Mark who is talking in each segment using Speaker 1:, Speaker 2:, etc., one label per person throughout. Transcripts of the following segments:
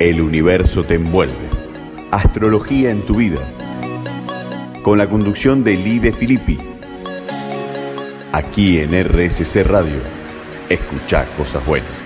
Speaker 1: El universo te envuelve. Astrología en tu vida. Con la conducción de Lide Filippi. Aquí en RSC Radio. Escucha cosas buenas.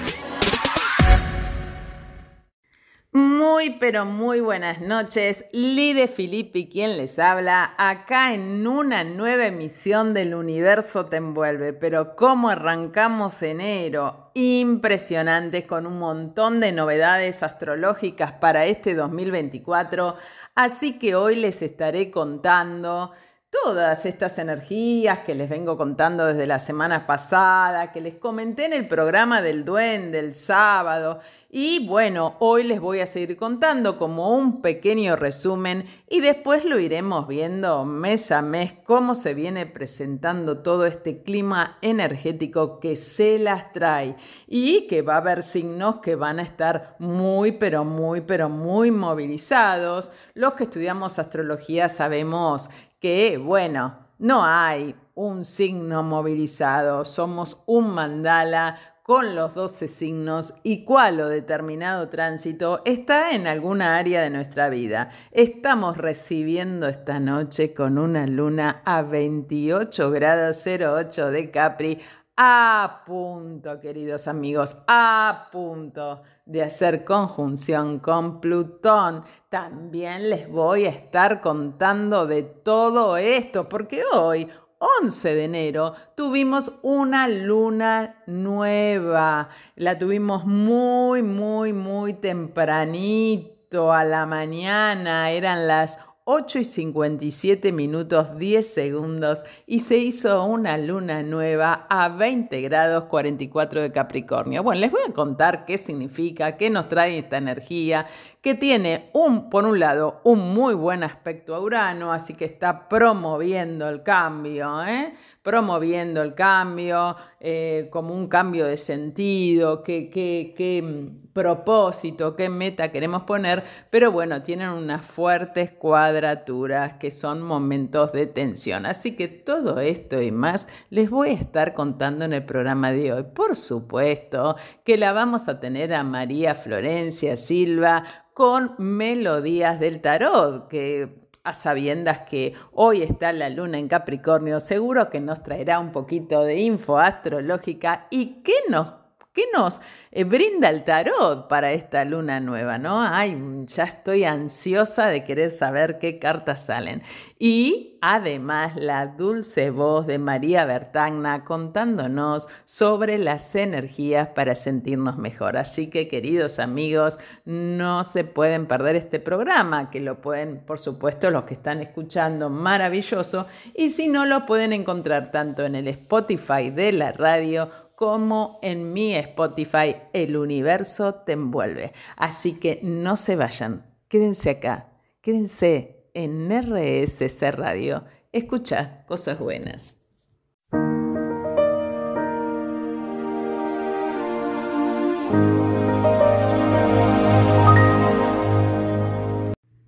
Speaker 2: Pero muy buenas noches. Lide Filippi, quien les habla, acá en una nueva emisión del Universo Te Envuelve. Pero ¿cómo arrancamos enero? Impresionante, con un montón de novedades astrológicas para este 2024. Así que hoy les estaré contando todas estas energías que les vengo contando desde la semana pasada, que les comenté en el programa del duende el sábado. Y bueno, hoy les voy a seguir contando como un pequeño resumen y después lo iremos viendo mes a mes cómo se viene presentando todo este clima energético que se las trae y que va a haber signos que van a estar muy, pero muy, pero muy movilizados. Los que estudiamos astrología sabemos que, bueno, no hay un signo movilizado, somos un mandala con los 12 signos y cuál o determinado tránsito está en alguna área de nuestra vida. Estamos recibiendo esta noche con una luna a 28 grados 08 de Capri, a punto, queridos amigos, a punto de hacer conjunción con Plutón. También les voy a estar contando de todo esto, porque hoy, 11 de enero tuvimos una luna nueva. La tuvimos muy, muy, muy tempranito a la mañana. Eran las 8 y 57 minutos 10 segundos y se hizo una luna nueva a 20 grados 44 de Capricornio. Bueno, les voy a contar qué significa, qué nos trae esta energía, que tiene un, por un lado, un muy buen aspecto a Urano, así que está promoviendo el cambio, ¿eh? promoviendo el cambio, eh, como un cambio de sentido, qué, qué, mm, propósito, qué meta queremos poner, pero bueno, tienen unas fuertes cuadraturas que son momentos de tensión. Así que todo esto y más les voy a estar contando en el programa de hoy. Por supuesto que la vamos a tener a María Florencia Silva con Melodías del Tarot, que a sabiendas que hoy está la luna en Capricornio, seguro que nos traerá un poquito de info astrológica y qué nos, qué nos eh, brinda el tarot para esta luna nueva, ¿no? Ay, ya estoy ansiosa de querer saber qué cartas salen. Y además la dulce voz de María Bertagna contándonos sobre las energías para sentirnos mejor. Así que queridos amigos, no se pueden perder este programa, que lo pueden, por supuesto, los que están escuchando, maravilloso. Y si no, lo pueden encontrar tanto en el Spotify de la radio como en mi Spotify El universo te envuelve. Así que no se vayan, quédense acá, quédense en RSC Radio. Escucha cosas buenas.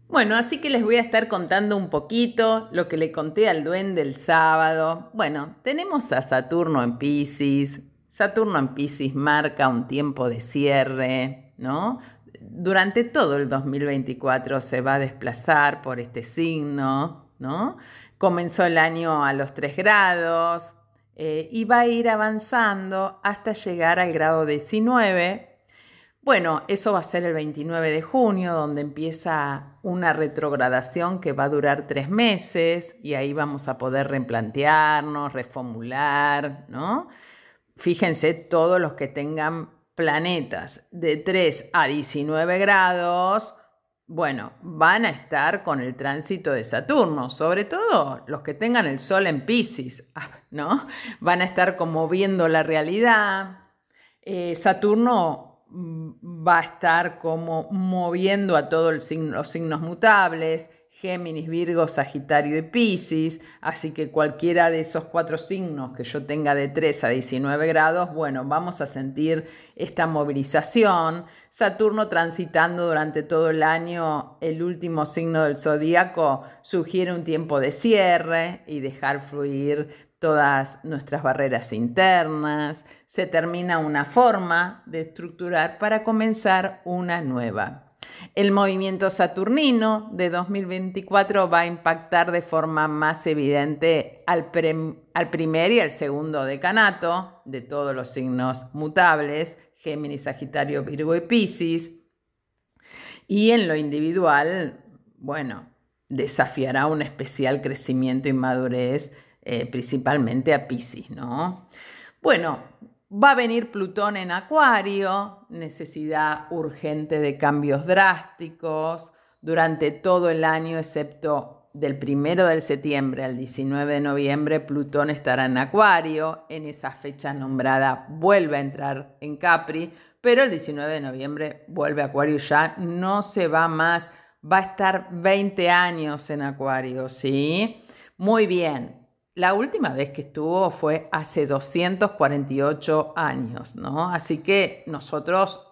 Speaker 2: Bueno, así que les voy a estar contando un poquito lo que le conté al duende el sábado. Bueno, tenemos a Saturno en Pisces, Saturno en Pisces marca un tiempo de cierre, ¿no? Durante todo el 2024 se va a desplazar por este signo, ¿no? Comenzó el año a los 3 grados eh, y va a ir avanzando hasta llegar al grado 19. Bueno, eso va a ser el 29 de junio, donde empieza una retrogradación que va a durar tres meses y ahí vamos a poder replantearnos, reformular, ¿no? Fíjense todos los que tengan planetas de 3 a 19 grados, bueno, van a estar con el tránsito de Saturno, sobre todo los que tengan el Sol en Pisces, ¿no? Van a estar como viendo la realidad. Eh, Saturno mm, va a estar como moviendo a todos los signos mutables, Géminis, Virgo, Sagitario y Piscis, así que cualquiera de esos cuatro signos que yo tenga de 3 a 19 grados, bueno, vamos a sentir esta movilización. Saturno transitando durante todo el año el último signo del zodíaco sugiere un tiempo de cierre y dejar fluir todas nuestras barreras internas, se termina una forma de estructurar para comenzar una nueva. El movimiento saturnino de 2024 va a impactar de forma más evidente al, primer y al segundo decanato de todos los signos mutables, Géminis, Sagitario, Virgo y Piscis. Y en lo individual, bueno, desafiará un especial crecimiento y madurez, eh, principalmente a Piscis, ¿no? Bueno, Va a venir Plutón en Acuario, necesidad urgente de cambios drásticos durante todo el año, excepto del primero de septiembre al 19 de noviembre, Plutón estará en Acuario. En esa fecha nombrada vuelve a entrar en Capri, pero el 19 de noviembre vuelve a Acuario ya, no se va más, va a estar 20 años en Acuario, ¿sí? Muy bien, la última vez que estuvo fue hace 248 años, ¿no? Así que nosotros,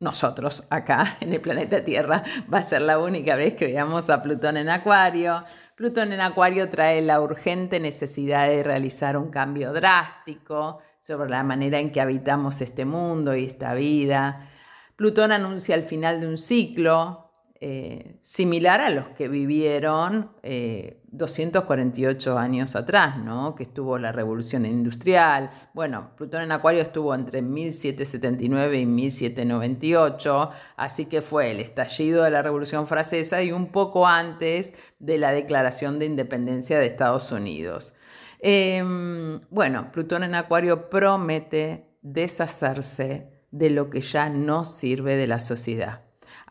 Speaker 2: nosotros acá en el planeta Tierra, va a ser la única vez que veamos a Plutón en Acuario. Plutón en Acuario trae la urgente necesidad de realizar un cambio drástico sobre la manera en que habitamos este mundo y esta vida. Plutón anuncia el final de un ciclo, eh, similar a los que vivieron 248 eh, años atrás, ¿no? que estuvo la revolución industrial. Bueno, Plutón en Acuario estuvo entre 1779 y 1798, así que fue el estallido de la revolución francesa y un poco antes de la declaración de independencia de Estados Unidos. Em, bueno, Plutón en Acuario promete deshacerse de lo que ya no sirve de la sociedad.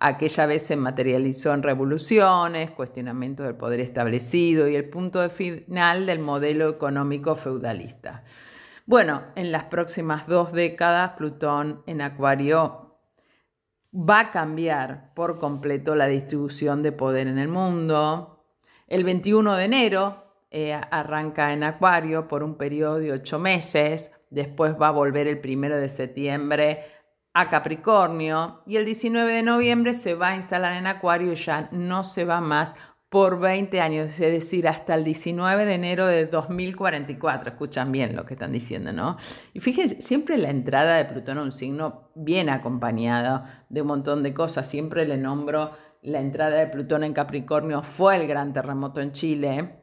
Speaker 2: Aquella vez se materializó en revoluciones, cuestionamiento del poder establecido y el punto final del modelo económico feudalista. Bueno, en las próximas dos décadas, Plutón en Acuario va a cambiar por completo la distribución de poder en el mundo. El 21 de enero eh, arranca en Acuario por un periodo de ocho meses, después va a volver el primero de septiembre a Capricornio y el 19 de noviembre se va a instalar en Acuario y ya no se va más por 20 años, es decir, hasta el 19 de enero de 2044. Escuchan bien lo que están diciendo, ¿no? Y fíjense, siempre la entrada de Plutón a un signo viene acompañada de un montón de cosas. Siempre le nombro la entrada de Plutón en Capricornio fue el gran terremoto en Chile.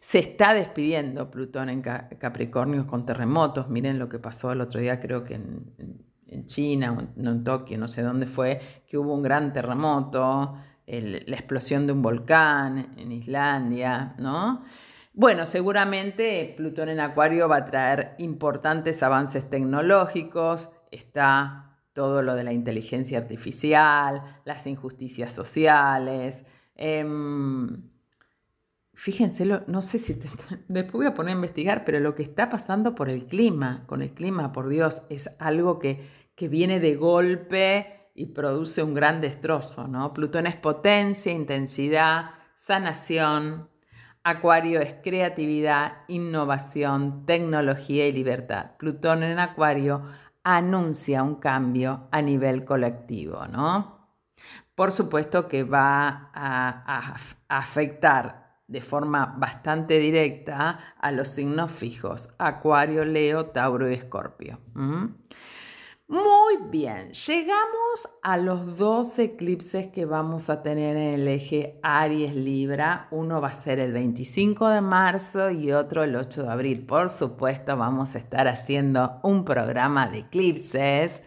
Speaker 2: Se está despidiendo Plutón en Capricornio con terremotos. Miren lo que pasó el otro día, creo que en en China, no en Tokio, no sé dónde fue, que hubo un gran terremoto, la explosión de un volcán en Islandia, ¿no? Bueno, seguramente Plutón en Acuario va a traer importantes avances tecnológicos, está todo lo de la inteligencia artificial, las injusticias sociales. Em, fíjense, no sé si después voy a poner a investigar, pero lo que está pasando por el clima, con el clima, por Dios, es algo que, que viene de golpe y produce un gran destrozo, ¿no? Plutón es potencia, intensidad, sanación. Acuario es creatividad, innovación, tecnología y libertad. Plutón en Acuario anuncia un cambio a nivel colectivo, ¿no? Por supuesto que va a afectar de forma bastante directa a los signos fijos, Acuario, Leo, Tauro y Escorpio. Muy bien, llegamos a los dos eclipses que vamos a tener en el eje Aries-Libra. Uno va a ser el 25 de marzo y otro el 8 de abril. Por supuesto, vamos a estar haciendo un programa de eclipses.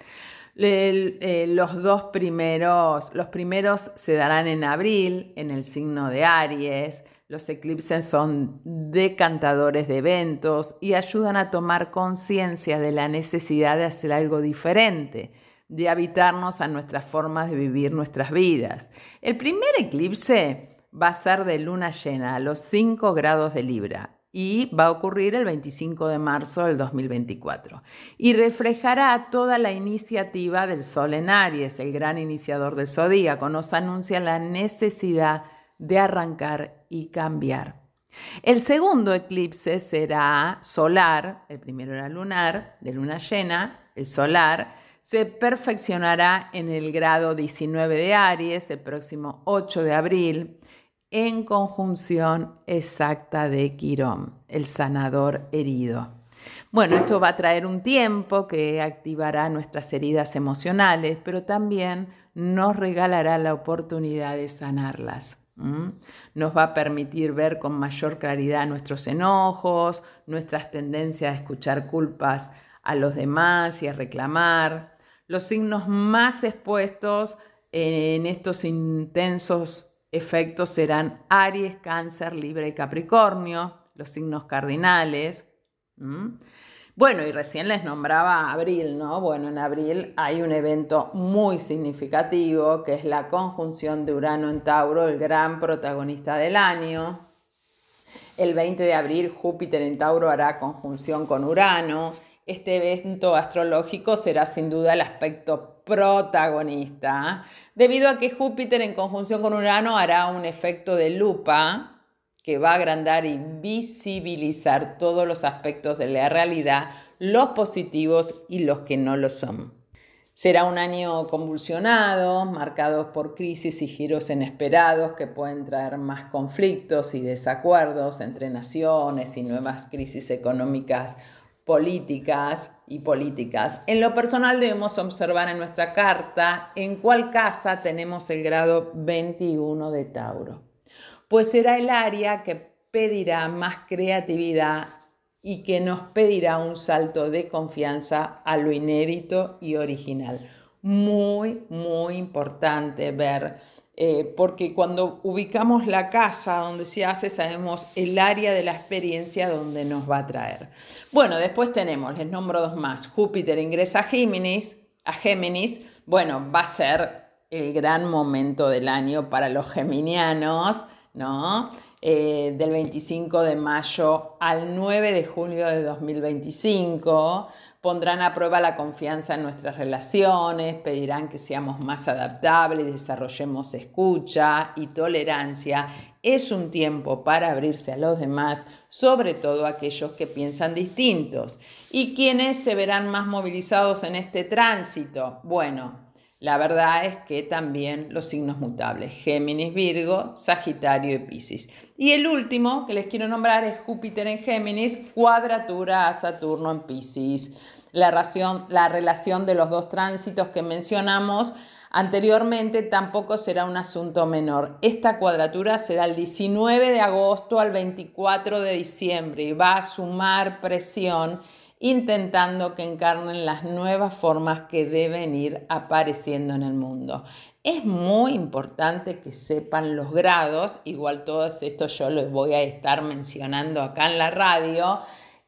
Speaker 2: Eh, los dos primeros, los primeros se darán en abril en el signo de Aries. Los eclipses son decantadores de eventos y ayudan a tomar conciencia de la necesidad de hacer algo diferente, de habitarnos a nuestras formas de vivir nuestras vidas. El primer eclipse va a ser de luna llena a los 5 grados de Libra y va a ocurrir el 25 de marzo del 2024 y reflejará toda la iniciativa del Sol en Aries, el gran iniciador del zodíaco. Nos anuncia la necesidad de arrancar y cambiar. El segundo eclipse será solar, el primero era lunar, de luna llena, el solar, se perfeccionará en el grado 19 de Aries el próximo 8 de abril en conjunción exacta de Quirón, el sanador herido. Bueno, esto va a traer un tiempo que activará nuestras heridas emocionales, pero también nos regalará la oportunidad de sanarlas. Nos va a permitir ver con mayor claridad nuestros enojos, nuestras tendencias a escuchar culpas a los demás y a reclamar. Los signos más expuestos en estos intensos efectos serán Aries, Cáncer, Libra y Capricornio, los signos cardinales. Bueno, y recién les nombraba abril, ¿no? Bueno, en abril hay un evento muy significativo que es la conjunción de Urano en Tauro, el gran protagonista del año. El 20 de abril Júpiter en Tauro hará conjunción con Urano este evento astrológico será sin duda el aspecto protagonista, debido a que Júpiter en conjunción con Urano hará un efecto de lupa que va a agrandar y visibilizar todos los aspectos de la realidad, los positivos y los que no lo son. Será un año convulsionado, marcado por crisis y giros inesperados que pueden traer más conflictos y desacuerdos entre naciones y nuevas crisis económicas políticas y políticas. En lo personal debemos observar en nuestra carta en cuál casa tenemos el grado 21 de Tauro, pues será el área que pedirá más creatividad y que nos pedirá un salto de confianza a lo inédito y original. Muy, muy importante ver eh, porque cuando ubicamos la casa donde se hace, sabemos el área de la experiencia donde nos va a traer. Bueno, después tenemos, les nombro dos más, Júpiter ingresa a Géminis, a Géminis, bueno, va a ser el gran momento del año para los geminianos, ¿no? Eh, del 25 de mayo al 9 de julio de 2025 pondrán a prueba la confianza en nuestras relaciones, pedirán que seamos más adaptables, desarrollemos escucha y tolerancia. Es un tiempo para abrirse a los demás, sobre todo aquellos que piensan distintos. ¿Y quiénes se verán más movilizados en este tránsito? Bueno, la verdad es que también los signos mutables, Géminis, Virgo, Sagitario y Piscis. Y el último que les quiero nombrar es Júpiter en Géminis, cuadratura a Saturno en Piscis. La, la relación de los dos tránsitos que mencionamos anteriormente tampoco será un asunto menor. Esta cuadratura será el 19 de agosto al 24 de diciembre y va a sumar presión intentando que encarnen las nuevas formas que deben ir apareciendo en el mundo. Es muy importante que sepan los grados, igual todos estos yo los voy a estar mencionando acá en la radio,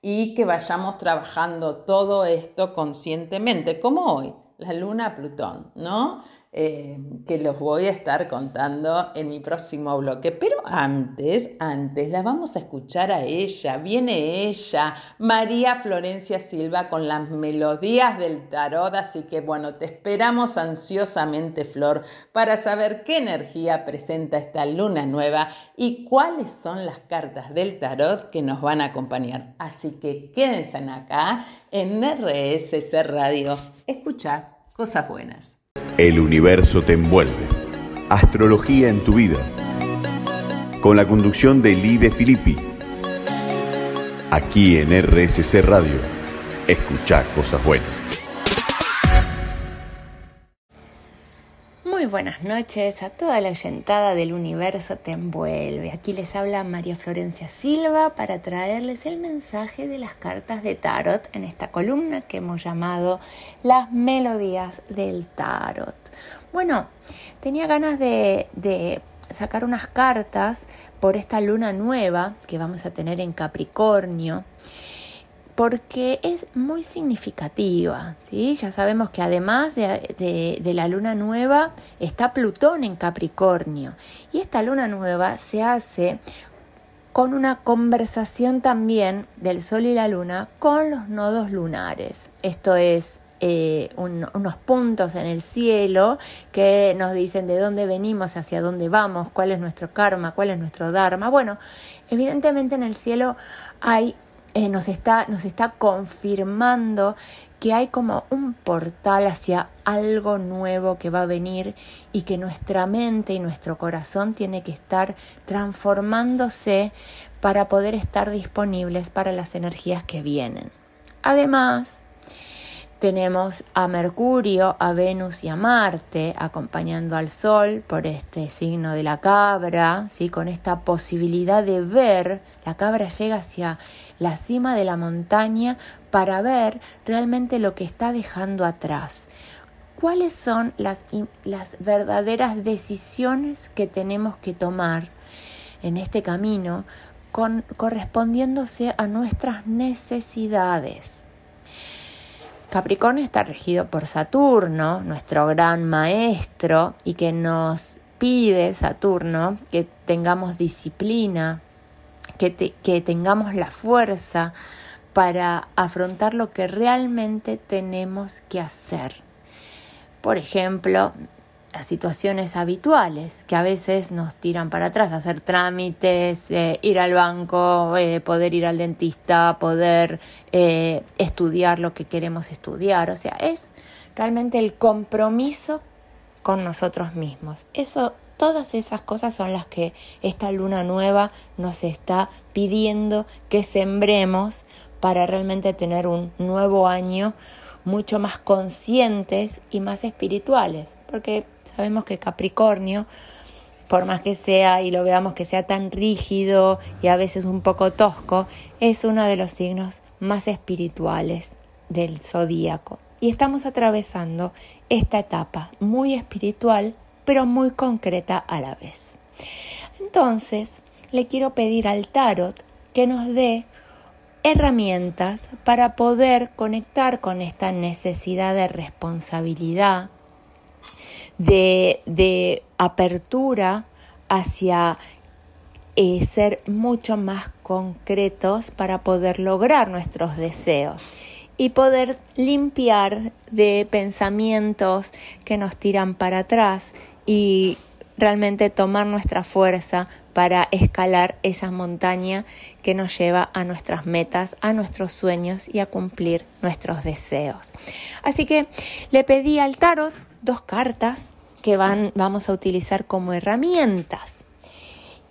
Speaker 2: y que vayamos trabajando todo esto conscientemente, como hoy, la luna Plutón, ¿no? Eh, que los voy a estar contando en mi próximo bloque. Pero antes, antes, la vamos a escuchar a ella. Viene ella, María Florencia Silva, con las melodías del tarot. Así que bueno, te esperamos ansiosamente, Flor, para saber qué energía presenta esta luna nueva y cuáles son las cartas del tarot que nos van a acompañar. Así que quédense acá en RSC Radio. Escucha cosas buenas.
Speaker 1: El universo te envuelve. Astrología en tu vida. Con la conducción de Lide Filippi. Aquí en RSC Radio. Escucha cosas buenas.
Speaker 3: Muy buenas noches a toda la oyentada del universo te envuelve. Aquí les habla María Florencia Silva para traerles el mensaje de las cartas de tarot en esta columna que hemos llamado Las melodías del tarot. Bueno, tenía ganas de, de sacar unas cartas por esta luna nueva que vamos a tener en Capricornio porque es muy significativa. ¿sí? Ya sabemos que además de, la luna nueva está Plutón en Capricornio y esta luna nueva se hace con una conversación también del Sol y la Luna con los nodos lunares. Esto es eh, unos puntos en el cielo que nos dicen de dónde venimos, hacia dónde vamos, cuál es nuestro karma, cuál es nuestro dharma. Bueno, evidentemente en el cielo hay eh, nos, está, nos está confirmando que hay como un portal hacia algo nuevo que va a venir y que nuestra mente y nuestro corazón tiene que estar transformándose para poder estar disponibles para las energías que vienen. Además, Tenemos a Mercurio, a Venus y a Marte acompañando al Sol por este signo de la cabra, ¿sí? con esta posibilidad de ver, la cabra llega hacia la cima de la montaña para ver realmente lo que está dejando atrás. ¿Cuáles son las, las verdaderas decisiones que tenemos que tomar en este camino correspondiéndose a nuestras necesidades? Capricornio está regido por Saturno, nuestro gran maestro, y que nos pide Saturno que tengamos disciplina, que, tengamos la fuerza para afrontar lo que realmente tenemos que hacer. Por ejemplo, las situaciones habituales que a veces nos tiran para atrás, hacer trámites, eh, ir al banco, eh, poder ir al dentista, poder eh, estudiar lo que queremos estudiar. O sea, es realmente el compromiso con nosotros mismos. Eso, todas esas cosas son las que esta luna nueva nos está pidiendo que sembremos para realmente tener un nuevo año mucho más conscientes y más espirituales, porque Sabemos que Capricornio, por más que sea y lo veamos que sea tan rígido y a veces un poco tosco, es uno de los signos más espirituales del zodíaco. Y estamos atravesando esta etapa muy espiritual, pero muy concreta a la vez. Entonces, le quiero pedir al tarot que nos dé herramientas para poder conectar con esta necesidad de responsabilidad, de, apertura hacia eh, ser mucho más concretos para poder lograr nuestros deseos y poder limpiar de pensamientos que nos tiran para atrás y realmente tomar nuestra fuerza para escalar esa montaña que nos lleva a nuestras metas, a nuestros sueños y a cumplir nuestros deseos. Así que le pedí al tarot dos cartas que van, vamos a utilizar como herramientas.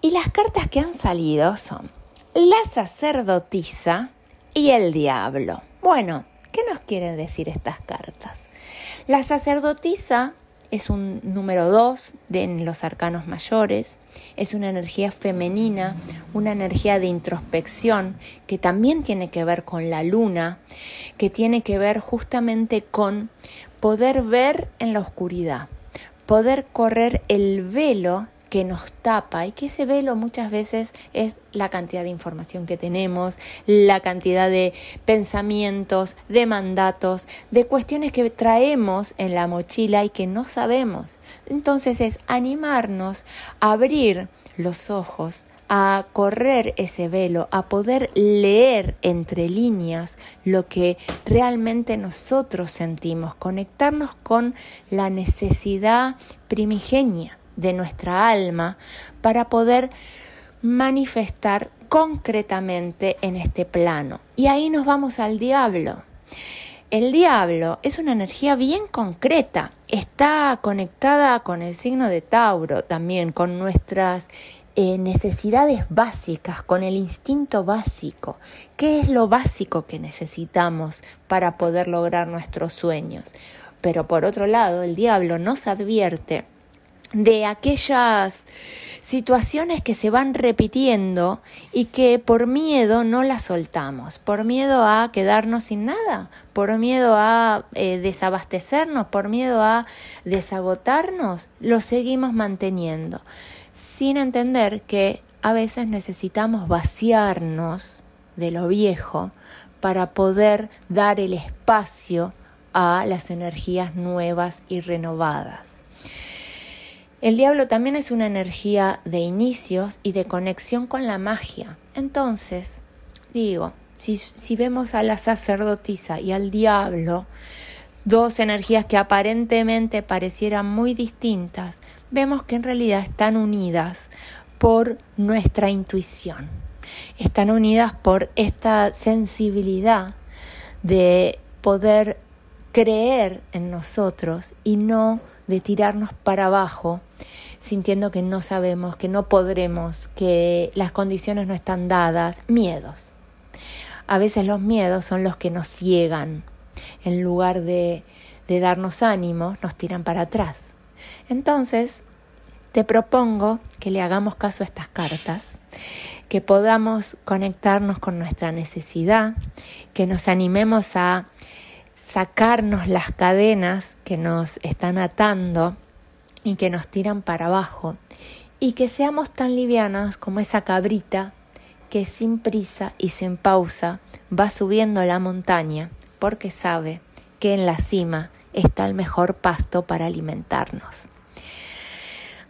Speaker 3: Y las cartas que han salido son la sacerdotisa y el diablo. Bueno, ¿qué nos quieren decir estas cartas? La sacerdotisa es un número dos en los arcanos mayores, es una energía femenina, una energía de introspección que también tiene que ver con la luna, que tiene que ver justamente con poder ver en la oscuridad, poder correr el velo que nos tapa y que ese velo muchas veces es la cantidad de información que tenemos, la cantidad de pensamientos, de mandatos, de cuestiones que traemos en la mochila y que no sabemos. Entonces es animarnos a abrir los ojos, a correr ese velo, a poder leer entre líneas lo que realmente nosotros sentimos, conectarnos con la necesidad primigenia de nuestra alma para poder manifestar concretamente en este plano. Y ahí nos vamos al diablo. El diablo es una energía bien concreta, está conectada con el signo de Tauro también, con nuestras eh, necesidades básicas, con el instinto básico. ¿Qué es lo básico que necesitamos para poder lograr nuestros sueños? Pero por otro lado, el diablo nos advierte de aquellas situaciones que se van repitiendo y que por miedo no las soltamos, por miedo a quedarnos sin nada, por miedo a eh, desabastecernos, por miedo a desagotarnos, lo seguimos manteniendo sin entender que a veces necesitamos vaciarnos de lo viejo para poder dar el espacio a las energías nuevas y renovadas. El diablo también es una energía de inicios y de conexión con la magia. Entonces, digo, si, vemos a la sacerdotisa y al diablo, dos energías que aparentemente parecieran muy distintas, vemos que en realidad están unidas por nuestra intuición, están unidas por esta sensibilidad de poder creer en nosotros y no de tirarnos para abajo sintiendo que no sabemos, que no podremos, que las condiciones no están dadas, miedos. A veces los miedos son los que nos ciegan en lugar de, de darnos ánimo, nos tiran para atrás. Entonces, te propongo que le hagamos caso a estas cartas, que podamos conectarnos con nuestra necesidad, que nos animemos a sacarnos las cadenas que nos están atando y que nos tiran para abajo, y que seamos tan livianas como esa cabrita que sin prisa y sin pausa va subiendo la montaña porque sabe que en la cima está el mejor pasto para alimentarnos.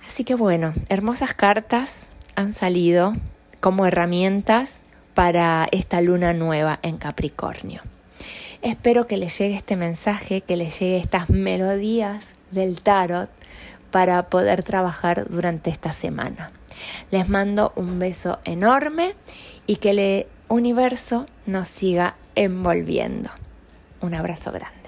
Speaker 3: Así que bueno, hermosas cartas han salido como herramientas para esta luna nueva en Capricornio. Espero que les llegue este mensaje, que les llegue estas melodías del tarot para poder trabajar durante esta semana. Les mando un beso enorme y que el universo nos siga envolviendo. Un abrazo grande.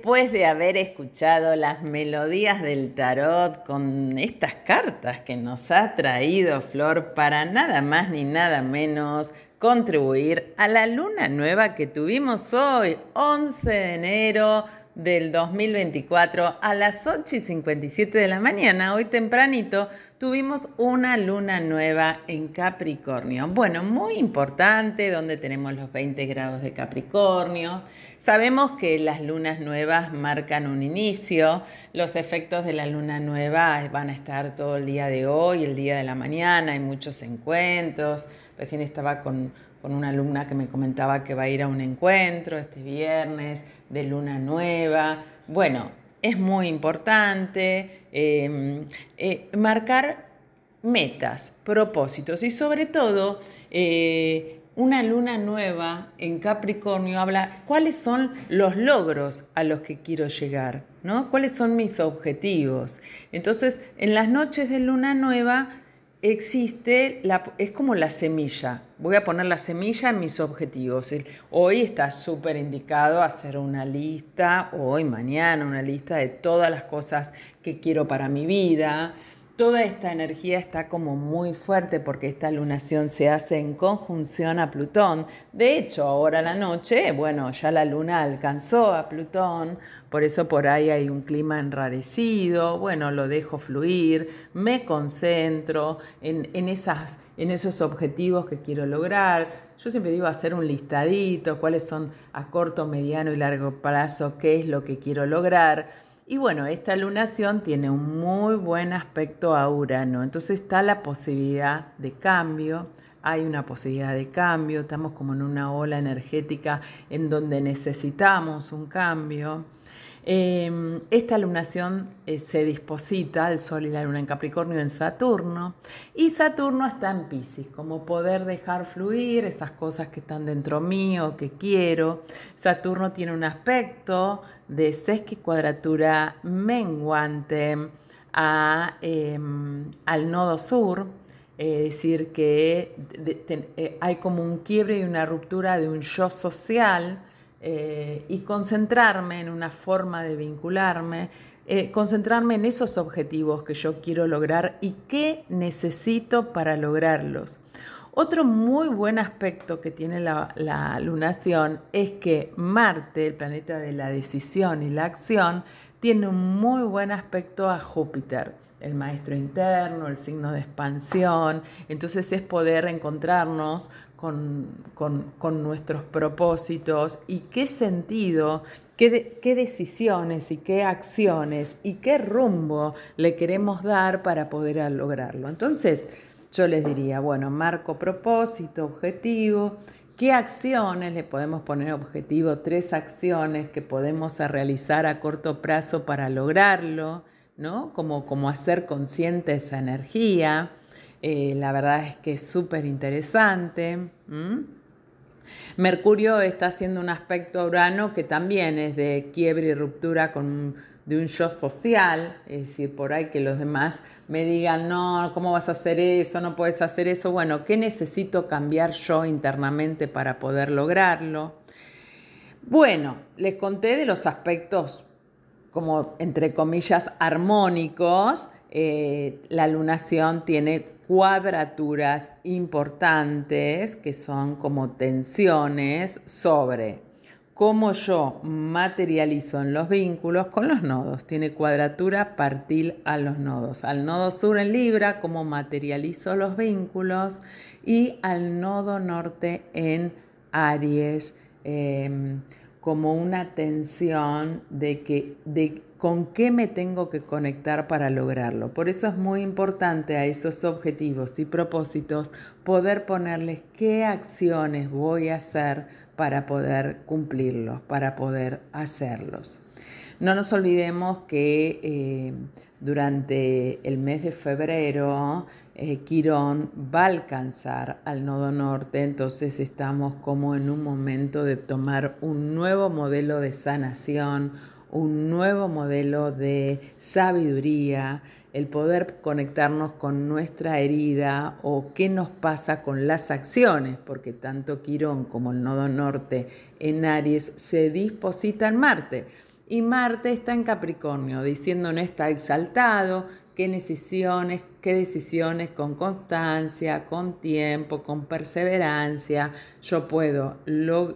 Speaker 2: Después de haber escuchado las melodías del tarot con estas cartas que nos ha traído Flor para nada más ni nada menos contribuir a la luna nueva que tuvimos hoy, 11 de enero del 2024 a las 8 y 57 de la mañana, hoy tempranito, tuvimos una luna nueva en Capricornio. Bueno, muy importante, donde tenemos los 20 grados de Capricornio. Sabemos que las lunas nuevas marcan un inicio, los efectos de la luna nueva van a estar todo el día de hoy, el día de la mañana, hay muchos encuentros. Recién estaba con con una alumna que me comentaba que va a ir a un encuentro este viernes de luna nueva. Bueno, es muy importante em, eh, marcar metas, propósitos y sobre todo eh, una luna nueva en Capricornio habla cuáles son los logros a los que quiero llegar, ¿no? ¿Cuáles son mis objetivos? Entonces, en las noches de luna nueva existe, la, es como la semilla. Voy a poner la semilla en mis objetivos. Hoy está súper indicado hacer una lista, hoy, mañana, una lista de todas las cosas que quiero para mi vida, toda esta energía está como muy fuerte porque esta lunación se hace en conjunción a Plutón. De hecho, ahora la noche, bueno, ya la luna alcanzó a Plutón, por eso por ahí hay un clima enrarecido, bueno, lo dejo fluir, me concentro en, en, esas, en esos objetivos que quiero lograr. Yo siempre digo hacer un listadito, cuáles son a corto, mediano y largo plazo, qué es lo que quiero lograr y bueno, esta lunación tiene un muy buen aspecto a Urano, entonces está la posibilidad de cambio, hay una posibilidad de cambio, estamos como en una ola energética en donde necesitamos un cambio. Em, esta lunación eh, se disposita, el Sol y la Luna en Capricornio, en Saturno, y Saturno está en Pisces, como poder dejar fluir esas cosas que están dentro mío, que quiero. Saturno tiene un aspecto de sesqui cuadratura menguante a, em, al nodo sur, es decir, que eh, hay como un quiebre y una ruptura de un yo social eh, y concentrarme en una forma de vincularme, eh, concentrarme en esos objetivos que yo quiero lograr y qué necesito para lograrlos. Otro muy buen aspecto que tiene la, la, lunación es que Marte, el planeta de la decisión y la acción, tiene un muy buen aspecto a Júpiter, el maestro interno, el signo de expansión. Entonces es poder encontrarnos con, nuestros propósitos y qué sentido, qué, qué, decisiones y qué acciones y qué rumbo le queremos dar para poder lograrlo. Entonces, yo les diría, bueno, marco propósito, objetivo, qué acciones le podemos poner objetivo, tres acciones que podemos realizar a corto plazo para lograrlo, ¿no? Como, como hacer consciente esa energía eh, la verdad es que es súper interesante. Mercurio está haciendo un aspecto a Urano que también es de quiebre y ruptura con, de un yo social, es decir, por ahí que los demás me digan, no, ¿cómo vas a hacer eso? No puedes hacer eso. Bueno, ¿qué necesito cambiar yo internamente para poder lograrlo? Bueno, les conté de los aspectos como entre comillas armónicos, eh, la lunación tiene cuadraturas importantes que son como tensiones sobre cómo yo materializo en los vínculos con los nodos. Tiene cuadratura partil a los nodos. Al nodo sur en Libra, cómo materializo los vínculos. Y al nodo norte en Aries, em, como una tensión de, que, con qué me tengo que conectar para lograrlo. Por eso es muy importante a esos objetivos y propósitos poder ponerles qué acciones voy a hacer para poder cumplirlos, para poder hacerlos. No nos olvidemos que eh, durante el mes de febrero eh, Quirón va a alcanzar al nodo norte, entonces estamos como en un momento de tomar un nuevo modelo de sanación, un nuevo modelo de sabiduría, el poder conectarnos con nuestra herida o qué nos pasa con las acciones, porque tanto Quirón como el nodo norte en Aries se disposita en Marte. Y Marte está en Capricornio, diciendo no está exaltado, qué decisiones, qué decisiones con constancia, con tiempo, con perseverancia yo puedo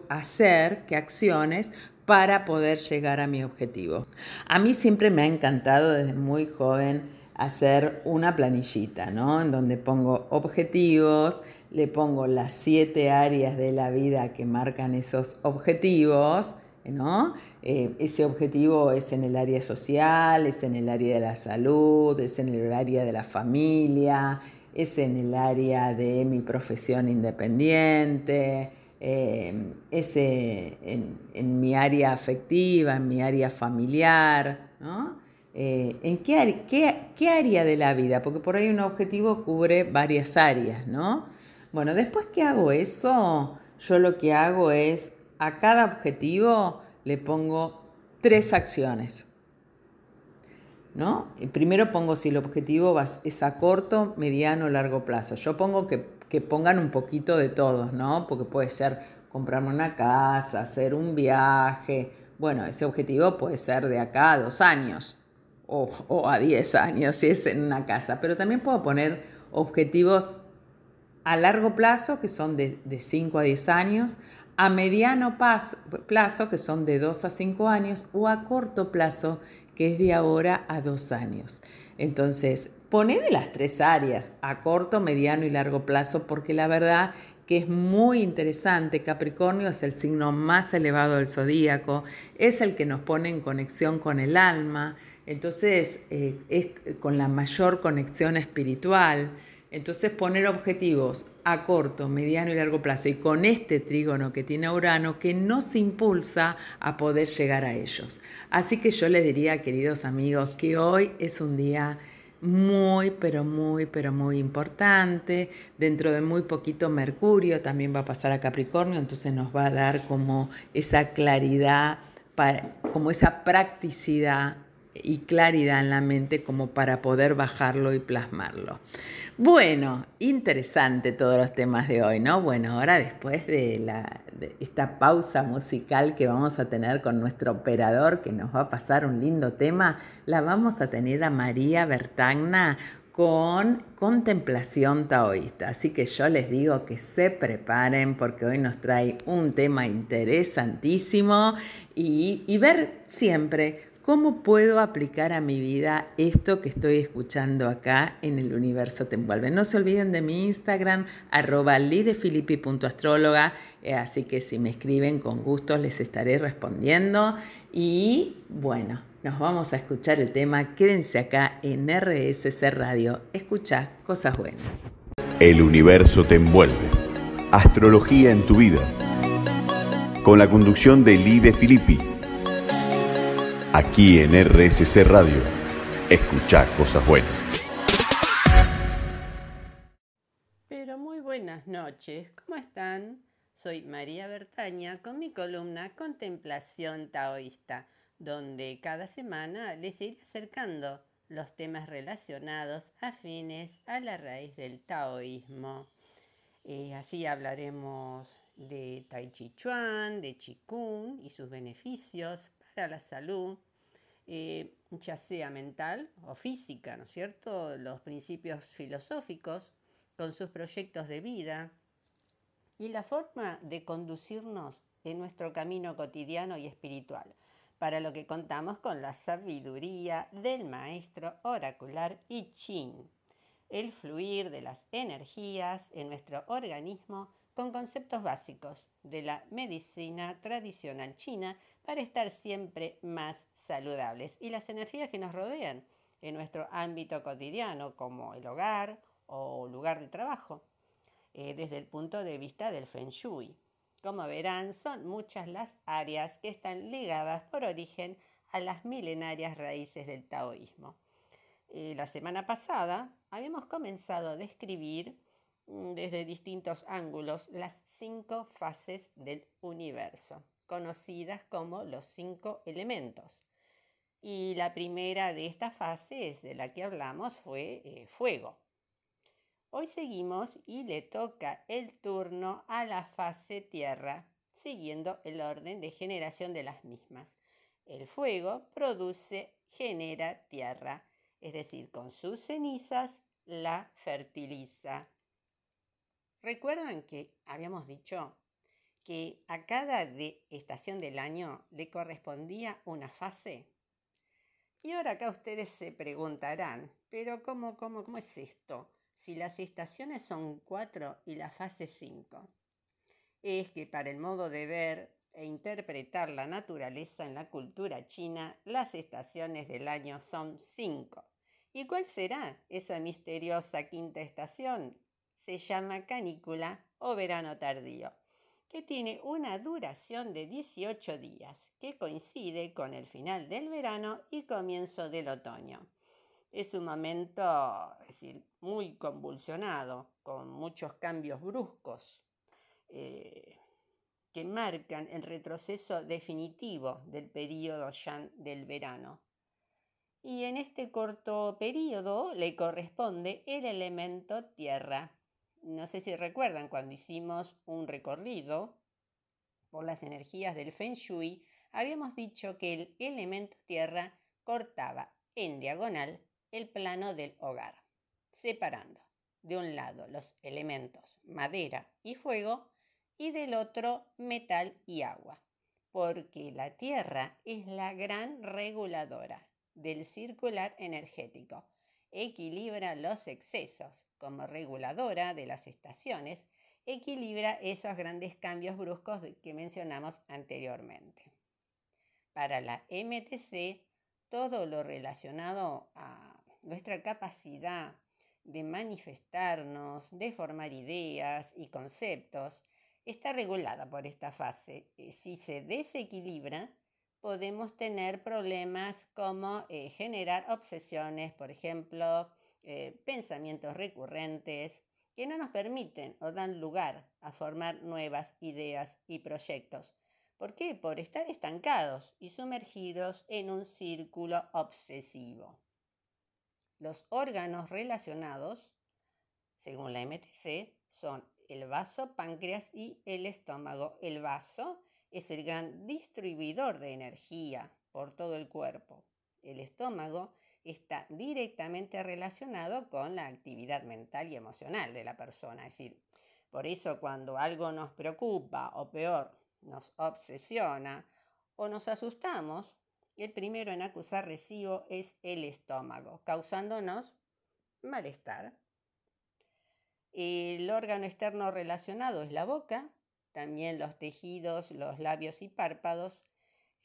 Speaker 2: hacer, qué acciones para poder llegar a mi objetivo. A mí siempre me ha encantado desde muy joven hacer una planillita, ¿no? En donde pongo objetivos, le pongo las siete áreas de la vida que marcan esos objetivos, ¿no? Eh, ese objetivo es en el área social, es en el área de la salud, es en el área de la familia, es en el área de mi profesión independiente, eh, es en, en, mi área afectiva, en mi área familiar, ¿no? Eh, ¿En qué, qué, área de la vida? Porque por ahí un objetivo cubre varias áreas, ¿no? Bueno, después que hago eso, yo lo que hago es a cada objetivo le pongo tres acciones. ¿No? Primero pongo si el objetivo es a corto, mediano o largo plazo. Yo pongo que, que pongan un poquito de todos, ¿no? Porque puede ser comprarme una casa, hacer un viaje. Bueno, ese objetivo puede ser de acá a dos años o, a 10 años si es en una casa, pero también puedo poner objetivos a largo plazo, que son de, de 5 a 10 años, a mediano plazo, que son de 2 a 5 años, o a corto plazo, que es de ahora a 2 años. Entonces, pone de las tres áreas, a corto, mediano y largo plazo, porque la verdad que es muy interesante. Capricornio es el signo más elevado del zodíaco, es el que nos pone en conexión con el alma, entonces, eh, es con la mayor conexión espiritual. Entonces, poner objetivos a corto, mediano y largo plazo y con este trígono que tiene Urano que nos impulsa a poder llegar a ellos. Así que yo les diría, queridos amigos, que hoy es un día muy, pero muy, pero muy importante. Dentro de muy poquito Mercurio también va a pasar a Capricornio, entonces nos va a dar como esa claridad, como esa practicidad y claridad en la mente como para poder bajarlo y plasmarlo. Bueno, interesante todos los temas de hoy, ¿no? Bueno, ahora después de, la, esta pausa musical que vamos a tener con nuestro operador, que nos va a pasar un lindo tema, la vamos a tener a María Bertagna con contemplación taoísta. Así que yo les digo que se preparen porque hoy nos trae un tema interesantísimo y, y ver siempre ¿Cómo puedo aplicar a mi vida esto que estoy escuchando acá en el universo te envuelve? No se olviden de mi Instagram, arroba lidefilippi.astróloga, eh, así que si me escriben con gusto les estaré respondiendo. Y bueno, nos vamos a escuchar el tema. Quédense acá en RSC Radio. Escucha cosas buenas.
Speaker 1: El universo te envuelve. Astrología en tu vida. Con la conducción de Lide Filippi Aquí en RSC Radio, escucha cosas buenas.
Speaker 4: Pero muy buenas noches, ¿cómo están? Soy María Bertaña con mi columna Contemplación Taoísta, donde cada semana les iré acercando los temas relacionados afines a la raíz del taoísmo. Eh, así hablaremos de Tai Chi Chuan, de Qigong y sus beneficios para la salud. eh, ya sea mental o física, ¿no es cierto? Los principios filosóficos con sus proyectos de vida y la forma de conducirnos en nuestro camino cotidiano y espiritual, para lo que contamos con la sabiduría del maestro oracular I Ching, el fluir de las energías en nuestro organismo con conceptos básicos de la medicina tradicional china para estar siempre más saludables y las energías que nos rodean en nuestro ámbito cotidiano como el hogar o lugar de trabajo eh, desde el punto de vista del feng shui. Como verán, son muchas las áreas que están ligadas por origen a las milenarias raíces del taoísmo. Eh, la semana pasada habíamos comenzado a describir desde distintos ángulos las cinco fases del universo, conocidas como los cinco elementos. Y la primera de estas fases de la que hablamos fue eh, fuego. Hoy seguimos y le toca el turno a la fase tierra, siguiendo el orden de generación de las mismas. El fuego produce, genera tierra, es decir, con sus cenizas la fertiliza, ¿Recuerdan que habíamos dicho que a cada de estación del año le correspondía una fase? Y ahora acá ustedes se preguntarán, pero ¿cómo, cómo, cómo es esto? Si las estaciones son cuatro y la fase cinco. Es que para el modo de ver e interpretar la naturaleza en la cultura china, las estaciones del año son cinco. ¿Y cuál será esa misteriosa quinta estación? Se llama canícula o verano tardío, que tiene una duración de 18 días, que coincide con el final del verano y comienzo del otoño. Es un momento, decir, muy convulsionado, con muchos cambios bruscos, eh, que marcan el retroceso definitivo del periodo Yan del verano. Y en este corto periodo le corresponde el elemento tierra, no sé si recuerdan cuando hicimos un recorrido por las energías del Feng Shui, habíamos dicho que el elemento tierra cortaba en diagonal el plano del hogar, separando de un lado los elementos madera y fuego y del otro metal y agua, porque la tierra es la gran reguladora del circular energético equilibra los excesos. Como reguladora de las estaciones, equilibra esos grandes cambios bruscos que mencionamos anteriormente. Para la MTC, todo lo relacionado a nuestra capacidad de manifestarnos, de formar ideas y conceptos, está regulada por esta fase. Eh, si se desequilibra, podemos tener problemas como eh, generar obsesiones, por ejemplo, eh, pensamientos recurrentes que no nos permiten o dan lugar a formar nuevas ideas y proyectos. ¿Por qué? Por estar estancados y sumergidos en un círculo obsesivo. Los órganos relacionados, según la MTC, son el vaso, páncreas y el estómago. El vaso es el gran distribuidor de energía por todo el cuerpo. El estómago está directamente relacionado con la actividad mental y emocional de la persona. Es decir, por eso cuando algo nos preocupa o peor, nos obsesiona o nos asustamos, el primero en acusar recibo es el estómago, causándonos malestar. El órgano externo relacionado es la boca, también los tejidos, los labios y párpados.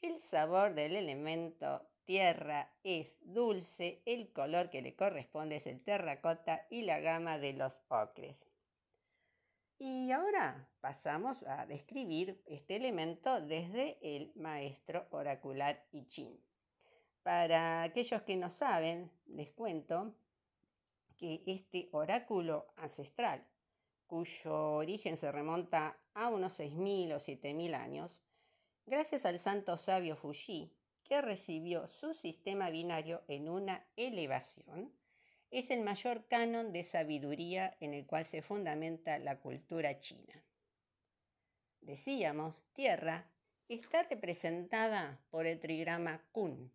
Speaker 4: El sabor del elemento tierra es dulce, el color que le corresponde es el terracota y la gama de los ocres. Y ahora pasamos a describir este elemento desde el maestro oracular I Ching. Para aquellos que no saben, les cuento que este oráculo ancestral cuyo origen se remonta a unos 6.000 o 7.000 años, gracias al santo sabio Fuji, que recibió su sistema binario en una elevación, es el mayor canon de sabiduría en el cual se fundamenta la cultura china. Decíamos, Tierra está representada por el trigrama Kun,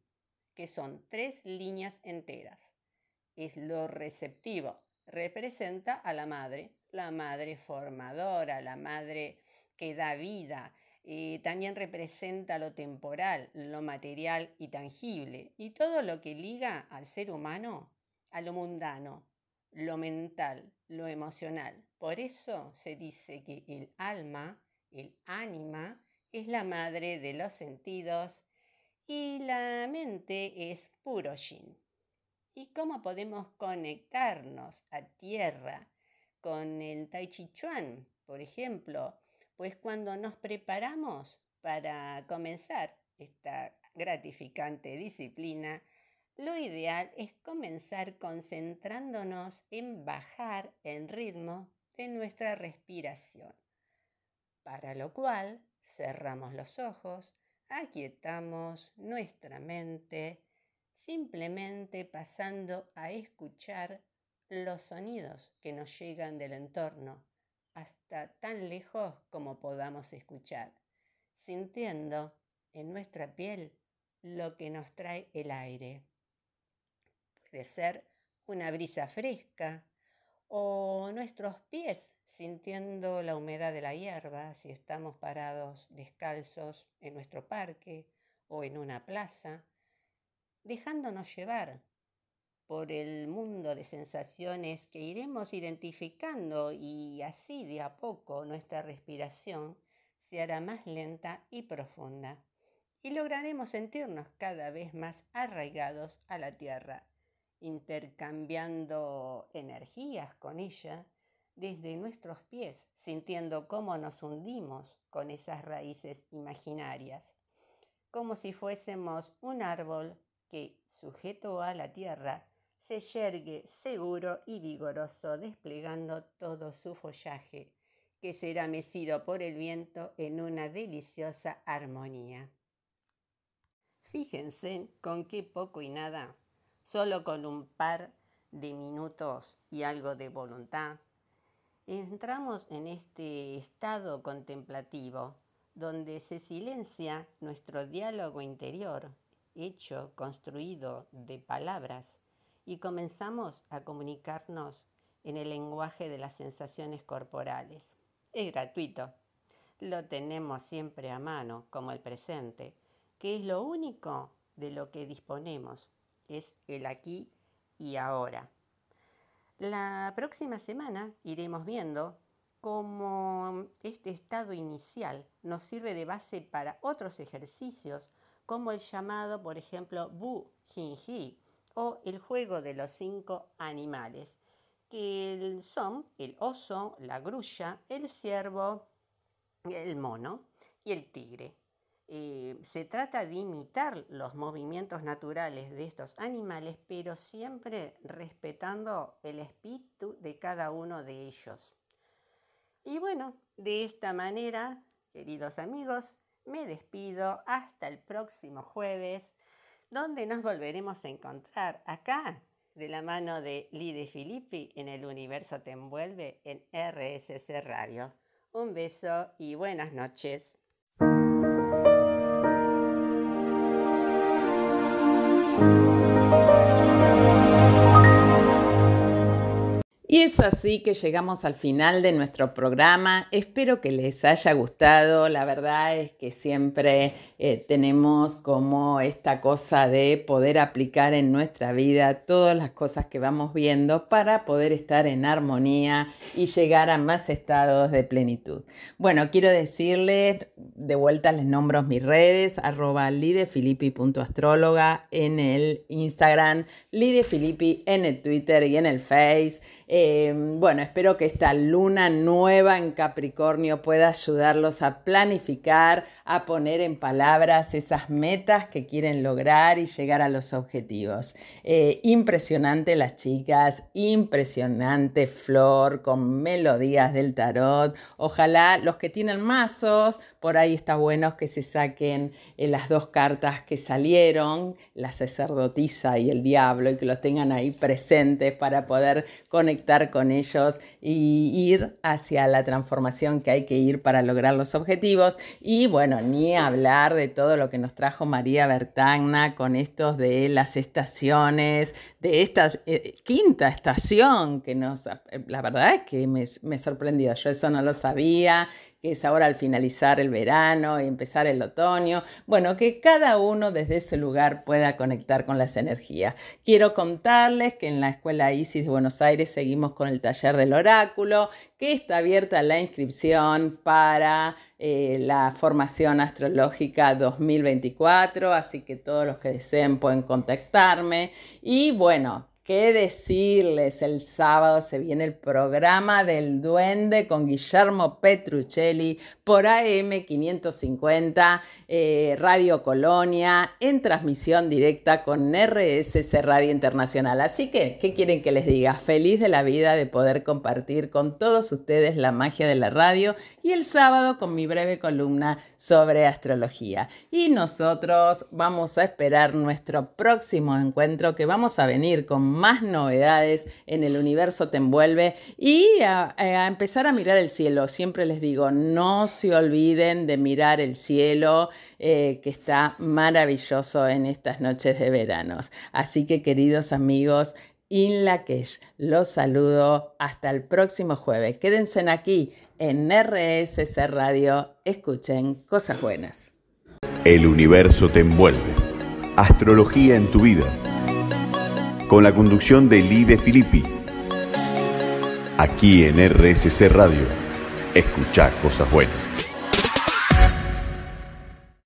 Speaker 4: que son tres líneas enteras. Es lo receptivo. Representa a la madre, la madre formadora, la madre que da vida. También representa lo temporal, lo material y tangible, y todo lo que liga al ser humano a lo mundano, lo mental, lo emocional. Por eso se dice que el alma, el ánima, es la madre de los sentidos y la mente es puro yin. ¿Y cómo podemos conectarnos a tierra con el Tai Chi Chuan, por ejemplo? Pues cuando nos preparamos para comenzar esta gratificante disciplina, lo ideal es comenzar concentrándonos en bajar el ritmo de nuestra respiración, para lo cual cerramos los ojos, aquietamos nuestra mente, simplemente pasando a escuchar los sonidos que nos llegan del entorno, hasta tan lejos como podamos escuchar, sintiendo en nuestra piel lo que nos trae el aire. De ser una brisa fresca o nuestros pies sintiendo la humedad de la hierba si estamos parados descalzos en nuestro parque o en una plaza, dejándonos llevar por el mundo de sensaciones que iremos identificando y así de a poco nuestra respiración se hará más lenta y profunda y lograremos sentirnos cada vez más arraigados a la tierra intercambiando energías con ella desde nuestros pies, sintiendo cómo nos hundimos con esas raíces imaginarias, como si fuésemos un árbol que, sujeto a la tierra, se yergue seguro y vigoroso, desplegando todo su follaje, que será mecido por el viento en una deliciosa armonía. Fíjense con qué poco y nada solo con un par de minutos y algo de voluntad, entramos en este estado contemplativo donde se silencia nuestro diálogo interior, hecho, construido de palabras, y comenzamos a comunicarnos en el lenguaje de las sensaciones corporales. Es gratuito. Lo tenemos siempre a mano, como el presente, que es lo único de lo que disponemos es el aquí y ahora. La próxima semana iremos viendo cómo este estado inicial nos sirve de base para otros ejercicios, como el llamado, por ejemplo, Bu Jin Ji o el juego de los cinco animales, que son el oso, la grulla, el ciervo, el mono y el tigre. Eh, se trata de imitar los movimientos naturales de estos animales, pero siempre respetando el espíritu de cada uno de ellos. Y bueno, de esta manera, queridos amigos, me despido hasta el próximo jueves, donde nos volveremos a encontrar acá, de la mano de Lide Filippi en el universo te envuelve en RSC Radio. Un beso y buenas noches.
Speaker 2: Y es así que llegamos al final de nuestro programa. Espero que les haya gustado. La verdad es que siempre eh, tenemos como esta cosa de poder aplicar en nuestra vida todas las cosas que vamos viendo para poder estar en armonía y llegar a más estados de plenitud. Bueno, quiero decirles, de vuelta les nombro mis redes, arroba lidefilippi.astróloga en el Instagram, lidefilippi en el Twitter y en el Face. Em, bueno, espero que esta luna nueva en Capricornio pueda ayudarlos a planificar, a poner en palabras esas metas que quieren lograr y llegar a los objetivos. Eh, impresionante las chicas, impresionante Flor con melodías del tarot. Ojalá los que tienen mazos, por ahí está bueno que se saquen eh, las dos cartas que salieron, la sacerdotisa y el diablo, y que los tengan ahí presentes para poder conectar con ellos y ir hacia la transformación que hay que ir para lograr los objetivos. Y bueno, ni hablar de todo lo que nos trajo María Bertagna con estos de las estaciones, de esta eh, quinta estación que nos, la verdad es que me sorprendió, yo eso no lo sabía que es ahora al finalizar el verano y empezar el otoño. Bueno, que cada uno desde ese lugar pueda conectar con las energías. Quiero contarles que en la Escuela ISIS de Buenos Aires seguimos con el taller del oráculo, que está abierta la inscripción para eh, la formación astrológica 2024, así que todos los que deseen pueden contactarme. Y bueno, ¿Qué decirles? El sábado se viene el programa del Duende con Guillermo Petruccelli por AM550, eh, Radio Colonia, en transmisión directa con RSC Radio Internacional. Así que, ¿qué quieren que les diga? Feliz de la vida de poder compartir con todos ustedes la magia de la radio y el sábado con mi breve columna sobre astrología. Y nosotros vamos a esperar nuestro próximo encuentro que vamos a venir con más novedades en el universo te envuelve y a, empezar a mirar el cielo. Siempre les digo, no se olviden de mirar el cielo eh, que está maravilloso en estas noches de veranos. Así que queridos amigos, In Lakesh, los saludo hasta el próximo jueves. Quédense aquí en RSC Radio, escuchen cosas buenas.
Speaker 1: El universo te envuelve. Astrología en tu vida con la conducción de Lide Filippi. Aquí en RSC Radio, escucha cosas buenas.